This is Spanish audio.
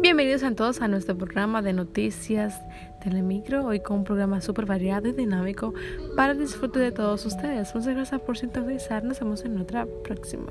Bienvenidos a todos a nuestro programa de noticias Telemicro, hoy con un programa súper variado y dinámico para el disfrute de todos ustedes. Muchas gracias por sintonizar. nos vemos en otra próxima.